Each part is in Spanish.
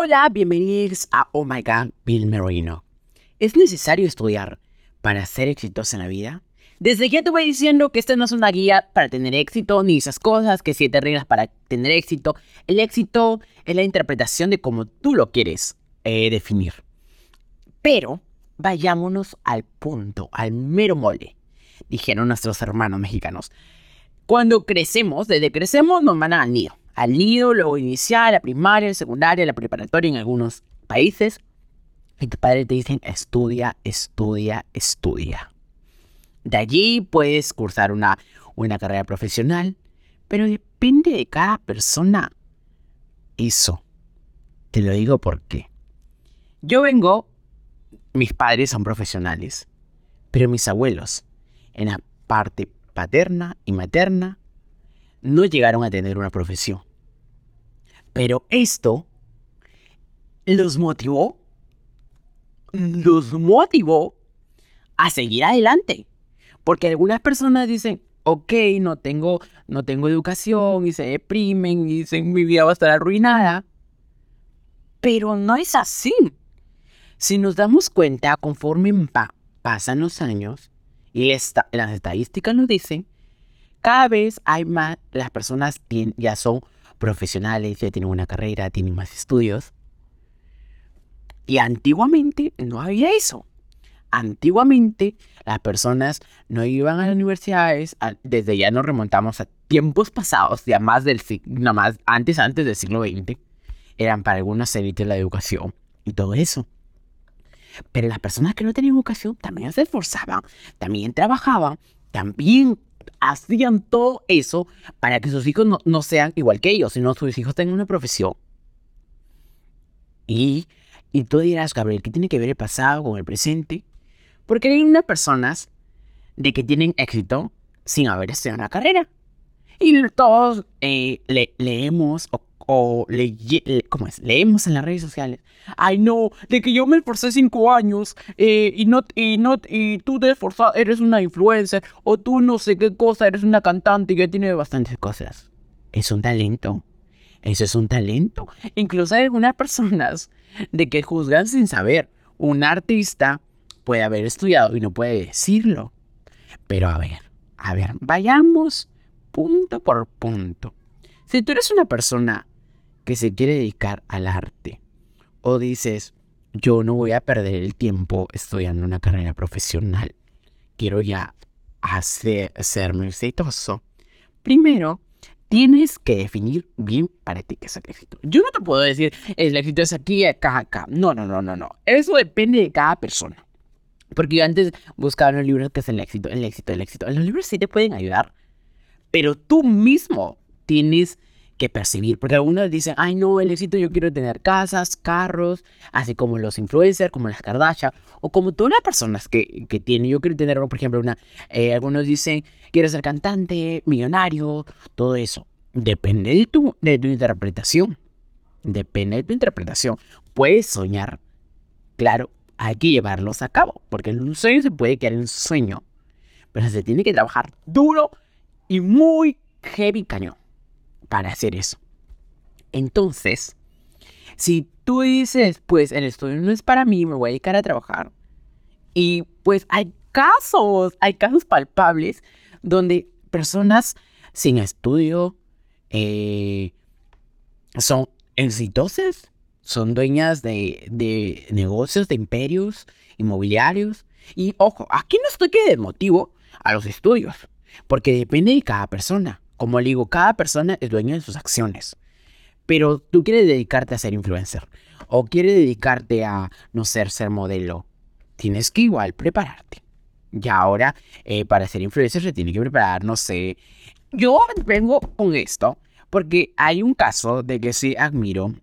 Hola, bienvenidos a Oh My God, Bill Merino. ¿Es necesario estudiar para ser exitoso en la vida? Desde ya te voy diciendo que esta no es una guía para tener éxito, ni esas cosas, que siete reglas para tener éxito. El éxito es la interpretación de cómo tú lo quieres eh, definir. Pero vayámonos al punto, al mero mole, dijeron nuestros hermanos mexicanos. Cuando crecemos, desde crecemos nos mandan al nido al nido, luego inicial, la primaria, la secundaria, la preparatoria en algunos países. Y tus padres te dicen, estudia, estudia, estudia. De allí puedes cursar una, una carrera profesional, pero depende de cada persona. Eso. Te lo digo porque yo vengo, mis padres son profesionales, pero mis abuelos, en la parte paterna y materna, no llegaron a tener una profesión. Pero esto los motivó, los motivó a seguir adelante. Porque algunas personas dicen, ok, no tengo, no tengo educación y se deprimen y dicen mi vida va a estar arruinada. Pero no es así. Si nos damos cuenta, conforme pasan los años y las estadísticas nos dicen, cada vez hay más, las personas ya son profesionales, ya tienen una carrera, tienen más estudios. Y antiguamente no había eso. Antiguamente las personas no iban a las universidades, desde ya nos remontamos a tiempos pasados, ya más del siglo, más antes, antes del siglo XX, eran para algunas élites la educación y todo eso. Pero las personas que no tenían educación también se esforzaban, también trabajaban, también hacían todo eso para que sus hijos no, sean igual que ellos, sino sus hijos tengan una profesión. Y, y tú dirás, Gabriel, ¿qué tiene que ver el pasado con el presente? Porque hay unas personas de que tienen éxito sin haber estudiado una carrera. Y todos eh, le, leemos o o le, ¿cómo es? leemos en las redes sociales, ay no, de que yo me esforcé cinco años eh, y, no, y, no, y tú te esforzas, eres una influencer o tú no sé qué cosa, eres una cantante que tiene bastantes cosas. Es un talento. Eso es un talento. Incluso hay algunas personas de que juzgan sin saber. Un artista puede haber estudiado y no puede decirlo. Pero a ver, a ver, vayamos punto por punto. Si tú eres una persona que se quiere dedicar al arte o dices, yo no voy a perder el tiempo estudiando una carrera profesional, quiero ya hacer, serme exitoso, primero tienes que definir bien para ti qué es el éxito. Yo no te puedo decir, el éxito es aquí, acá, acá. No, no, no, no, no. Eso depende de cada persona. Porque yo antes buscaba los libros qué es el éxito, el éxito, el éxito. Los libros sí te pueden ayudar, pero tú mismo tienes que percibir. Porque algunos dicen, ay no, el éxito yo quiero tener casas, carros, así como los influencers, como las Kardashian, o como todas las personas que, que tienen. Yo quiero tener, por ejemplo, una, eh, algunos dicen, quiero ser cantante, millonario, todo eso. Depende de tu, de tu interpretación. Depende de tu interpretación. Puedes soñar. Claro, hay que llevarlos a cabo, porque un sueño se puede quedar en un sueño, pero se tiene que trabajar duro y muy heavy cañón para hacer eso. Entonces, si tú dices, pues el estudio no es para mí, me voy a dedicar a trabajar. Y pues hay casos, hay casos palpables donde personas sin estudio eh, son exitosas, son dueñas de, de, negocios, de imperios inmobiliarios. Y ojo, aquí no estoy que motivo a los estudios, porque depende de cada persona. Como le digo, cada persona es dueño de sus acciones. Pero tú quieres dedicarte a ser influencer o quieres dedicarte a, no ser, ser modelo. Tienes que igual prepararte. Y ahora, eh, para ser influencer se tiene que preparar, no sé. Yo vengo con esto porque hay un caso de que sí admiro.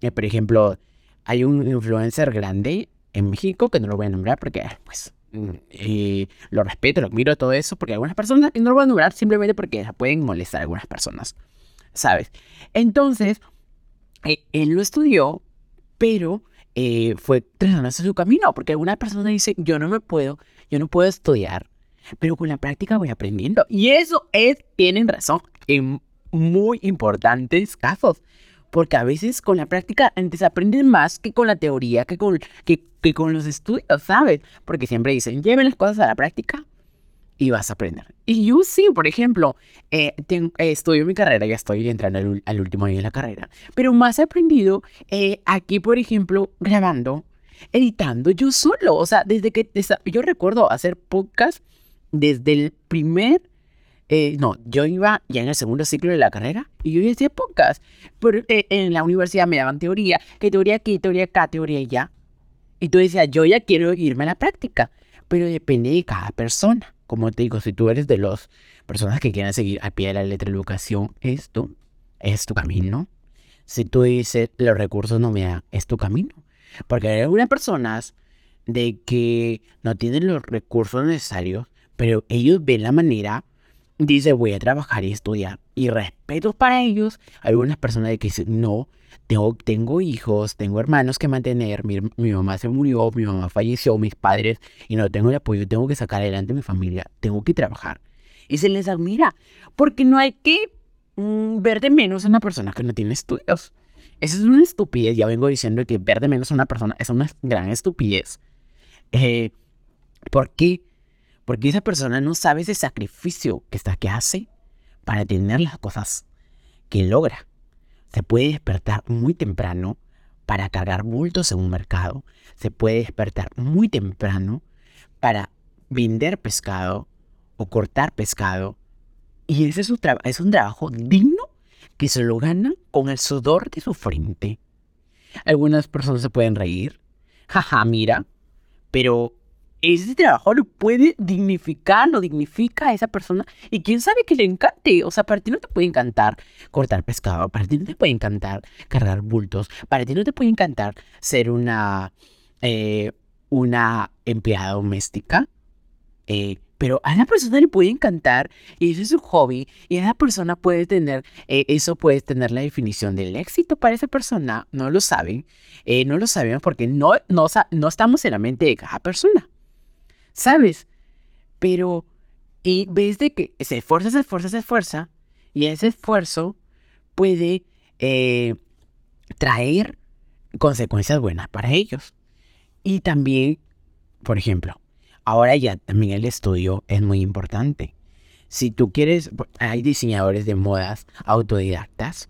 Eh, por ejemplo, hay un influencer grande en México que no lo voy a nombrar porque, pues, y lo respeto, lo admiro, todo eso, porque algunas personas no lo van a nombrar simplemente porque pueden molestar a algunas personas, ¿sabes? Entonces, eh, él lo estudió, pero eh, fue trasladándose su camino, porque algunas personas dicen, yo no me puedo, yo no puedo estudiar, pero con la práctica voy aprendiendo. Y eso es, tienen razón, en muy importantes casos. Porque a veces con la práctica antes aprenden más que con la teoría, que con, que, que con los estudios, ¿sabes? Porque siempre dicen, lleven las cosas a la práctica y vas a aprender. Y yo sí, por ejemplo, eh, tengo, eh, estudio mi carrera, ya estoy entrando al, último año de la carrera, pero más he aprendido eh, aquí, por ejemplo, grabando, editando yo solo. O sea, desde que yo recuerdo hacer podcast desde el primer, no, yo iba ya en el segundo ciclo de la carrera y yo hacía podcast. Pero en la universidad me daban teoría, que teoría aquí, teoría acá, teoría allá. Y tú decías, yo ya quiero irme a la práctica, pero depende de cada persona como te digo, si tú eres de las personas que quieren seguir a pie de la letra educación, esto es tu camino. Si tú dices, los recursos no me dan, es tu camino. Porque hay algunas personas de que no tienen los recursos necesarios, pero ellos ven la manera, dice voy a trabajar y estudiar. Y respeto para ellos, algunas personas que dicen, no, tengo, tengo hijos, tengo hermanos que mantener, mi, mamá se murió, mi mamá falleció, mis padres, y no tengo el apoyo, tengo que sacar adelante mi familia, tengo que trabajar. Y se les admira, porque no hay que mm, ver de menos a una persona que no tiene estudios. Esa es una estupidez, ya vengo diciendo que ver de menos a una persona es una gran estupidez. Eh, ¿Por qué? Porque esa persona no sabe ese sacrificio que, está, que hace para tener las cosas que logra se puede despertar muy temprano para cargar bultos en un mercado. Se puede despertar muy temprano para vender pescado o cortar pescado. Y ese es, es un trabajo digno que se lo gana con el sudor de su frente. Algunas personas se pueden reír. Jaja, mira. Pero ese trabajo lo puede dignificar, lo dignifica a esa persona y quién sabe que le encante. O sea, para ti no te puede encantar cortar pescado, para ti no te puede encantar cargar bultos, para ti no te puede encantar ser una, eh, una empleada doméstica. Eh, pero a la persona le puede encantar y ese es su hobby y esa persona puede tener, eh, eso puede tener la definición del éxito para esa persona. No lo saben, no lo sabemos porque no, no, no estamos en la mente de cada persona. ¿Sabes? Pero, y ves de que se esfuerza, se esfuerza, se esfuerza, y ese esfuerzo puede eh, traer consecuencias buenas para ellos. Y también, por ejemplo, ahora ya también el estudio es muy importante. Si tú quieres, hay diseñadores de modas autodidactas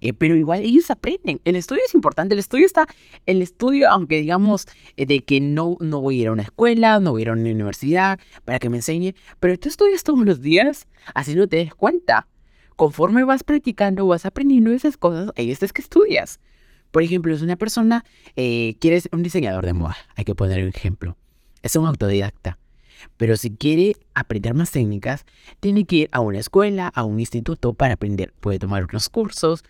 eh, pero igual ellos aprenden. El estudio es importante. El estudio está, el estudio, aunque digamos eh, de que no, no voy a ir a una escuela, no voy a ir a una universidad para que me enseñe, pero tú estudias todos los días, así no te des cuenta. Conforme vas practicando, vas aprendiendo esas cosas, ahí es que estudias. Por ejemplo, es una persona, eh, quieres un diseñador de moda, hay que poner un ejemplo. Es un autodidacta. Pero si quiere aprender más técnicas, tiene que ir a una escuela, a un instituto para aprender. Puede tomar unos cursos,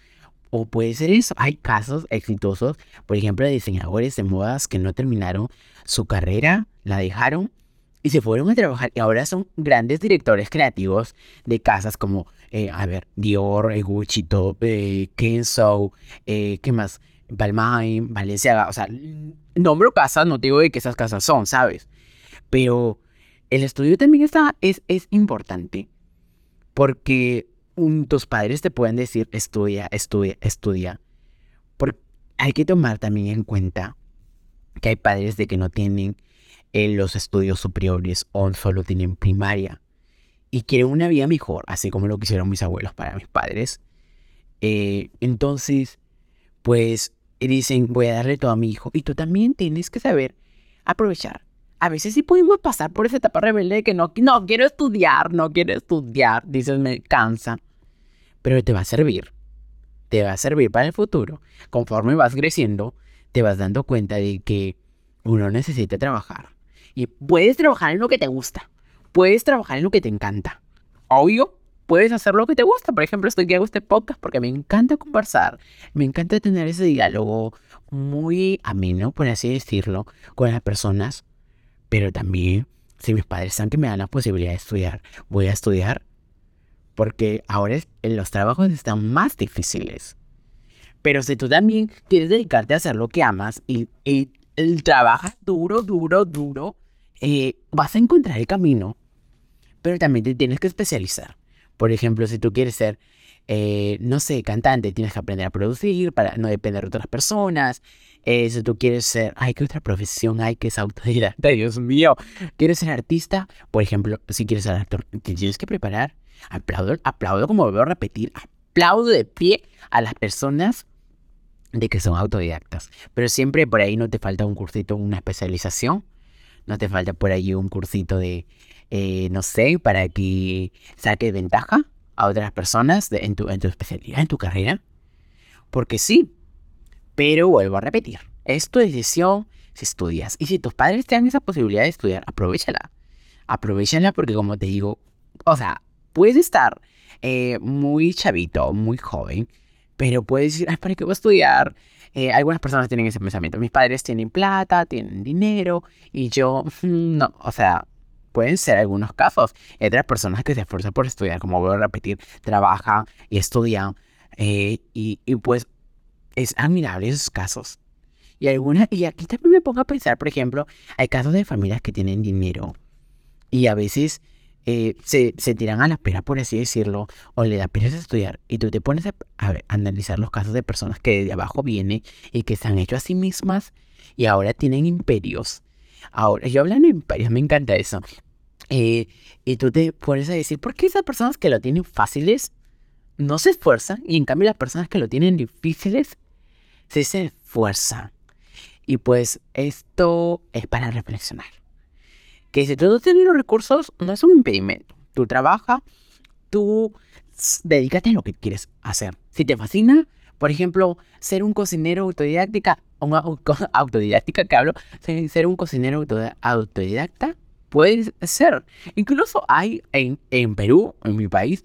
o puede ser eso. Hay casos exitosos, por ejemplo, de diseñadores de modas que no terminaron su carrera, la dejaron y se fueron a trabajar y ahora son grandes directores creativos de casas como, eh, a ver, Dior, eh, Gucci, Top, eh, Kenzo, eh, ¿qué más? Balmain, Valenciaga, o sea, nombro casas, no digo de que esas casas son, ¿sabes? Pero el estudio también está, es, es importante porque tus padres te pueden decir, estudia, estudia, estudia. Porque hay que tomar también en cuenta que hay padres de que no tienen eh, los estudios superiores o solo tienen primaria y quieren una vida mejor, así como lo quisieron mis abuelos para mis padres. Eh, entonces, pues dicen, voy a darle todo a mi hijo. Y tú también tienes que saber aprovechar. A veces sí pudimos pasar por esa etapa rebelde de que no, no quiero estudiar, no quiero estudiar. Dices, me cansa pero te va a servir. Te va a servir para el futuro. Conforme vas creciendo, te vas dando cuenta de que uno necesita trabajar. Y puedes trabajar en lo que te gusta. Puedes trabajar en lo que te encanta. Obvio, puedes hacer lo que te gusta. Por ejemplo, estoy que hago este podcast porque me encanta conversar. Me encanta tener ese diálogo muy ameno, por así decirlo, con las personas. Pero también, si mis padres que me dan la posibilidad de estudiar, voy a estudiar porque ahora los trabajos están más difíciles. Pero si tú también quieres dedicarte a hacer lo que amas y, trabajas duro, duro, duro, eh, vas a encontrar el camino. Pero también te tienes que especializar. Por ejemplo, si tú quieres ser eh, no sé, cantante, tienes que aprender a producir para no depender de otras personas. Eh, si tú quieres ser, ay, ¿qué otra profesión hay que es autodidacta? Dios mío. ¿Quieres ser artista? Por ejemplo, si quieres ser actor, te tienes que preparar. Aplaudo, aplaudo como veo repetir, aplaudo de pie a las personas de que son autodidactas. Pero siempre por ahí no te falta un cursito, una especialización. No te falta por ahí un cursito de, eh, no sé, para que saques ventaja a otras personas en, tu, en tu especialidad, en tu carrera. Porque sí, pero vuelvo a repetir, es tu decisión si estudias. Y si tus padres te dan esa posibilidad de estudiar, aprovechala. Aprovechala porque como te digo, o sea, puedes estar eh, muy chavito, muy joven, pero puedes decir, ay, ¿para qué voy a estudiar? Eh, algunas personas tienen ese pensamiento. Mis padres tienen plata, tienen dinero, y yo, no, o sea, pueden ser algunos casos. Hay otras personas que se esfuerzan por estudiar, como voy a repetir, trabajan y estudian. Eh, y, pues es admirable esos casos. Y algunas, y aquí también me pongo a pensar, por ejemplo, hay casos de familias que tienen dinero y a veces eh, se, se, tiran a la pera, por así decirlo, o le da pereza estudiar. Y tú te pones a, analizar los casos de personas que de abajo vienen y que se han hecho a sí mismas y ahora tienen imperios. Ahora, yo hablo de imperios, me encanta eso. Eh, y tú te pones a decir, ¿por qué esas personas que lo tienen fáciles no se esfuerzan? Y en cambio las personas que lo tienen difíciles se esfuerzan. Y pues esto es para reflexionar. Que si tú no tienes los recursos, no es un impedimento. Tú trabajas, tú dedícate a lo que quieres hacer. Si te fascina, por ejemplo, ser un cocinero autodidacta, una autodidáctica que hablo, ser un cocinero autodidacta, Puede ser. Incluso hay en, en Perú, en mi país,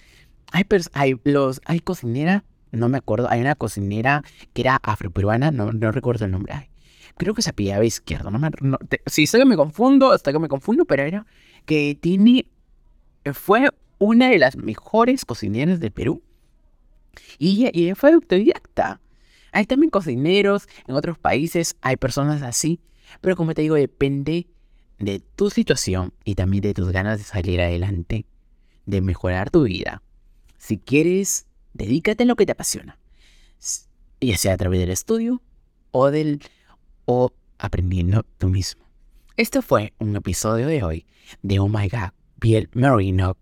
hay, hay, los, hay cocinera, no me acuerdo, hay una cocinera que era afroperuana, no, no recuerdo el nombre. creo que se apellidaba izquierdo. No me, no, sí, sé que me confundo, hasta que me confundo, pero era que tiene, fue una de las mejores cocineras del Perú. Y y ella fue autodidacta. Hay también cocineros en otros países, hay personas así. Pero como te digo, depende de tu situación y también de tus ganas de salir adelante, de mejorar tu vida. Si quieres, dedícate en lo que te apasiona, ya sea a través del estudio o del o aprendiendo tú mismo. Este fue un episodio de hoy de Oh My God, Pierre Marino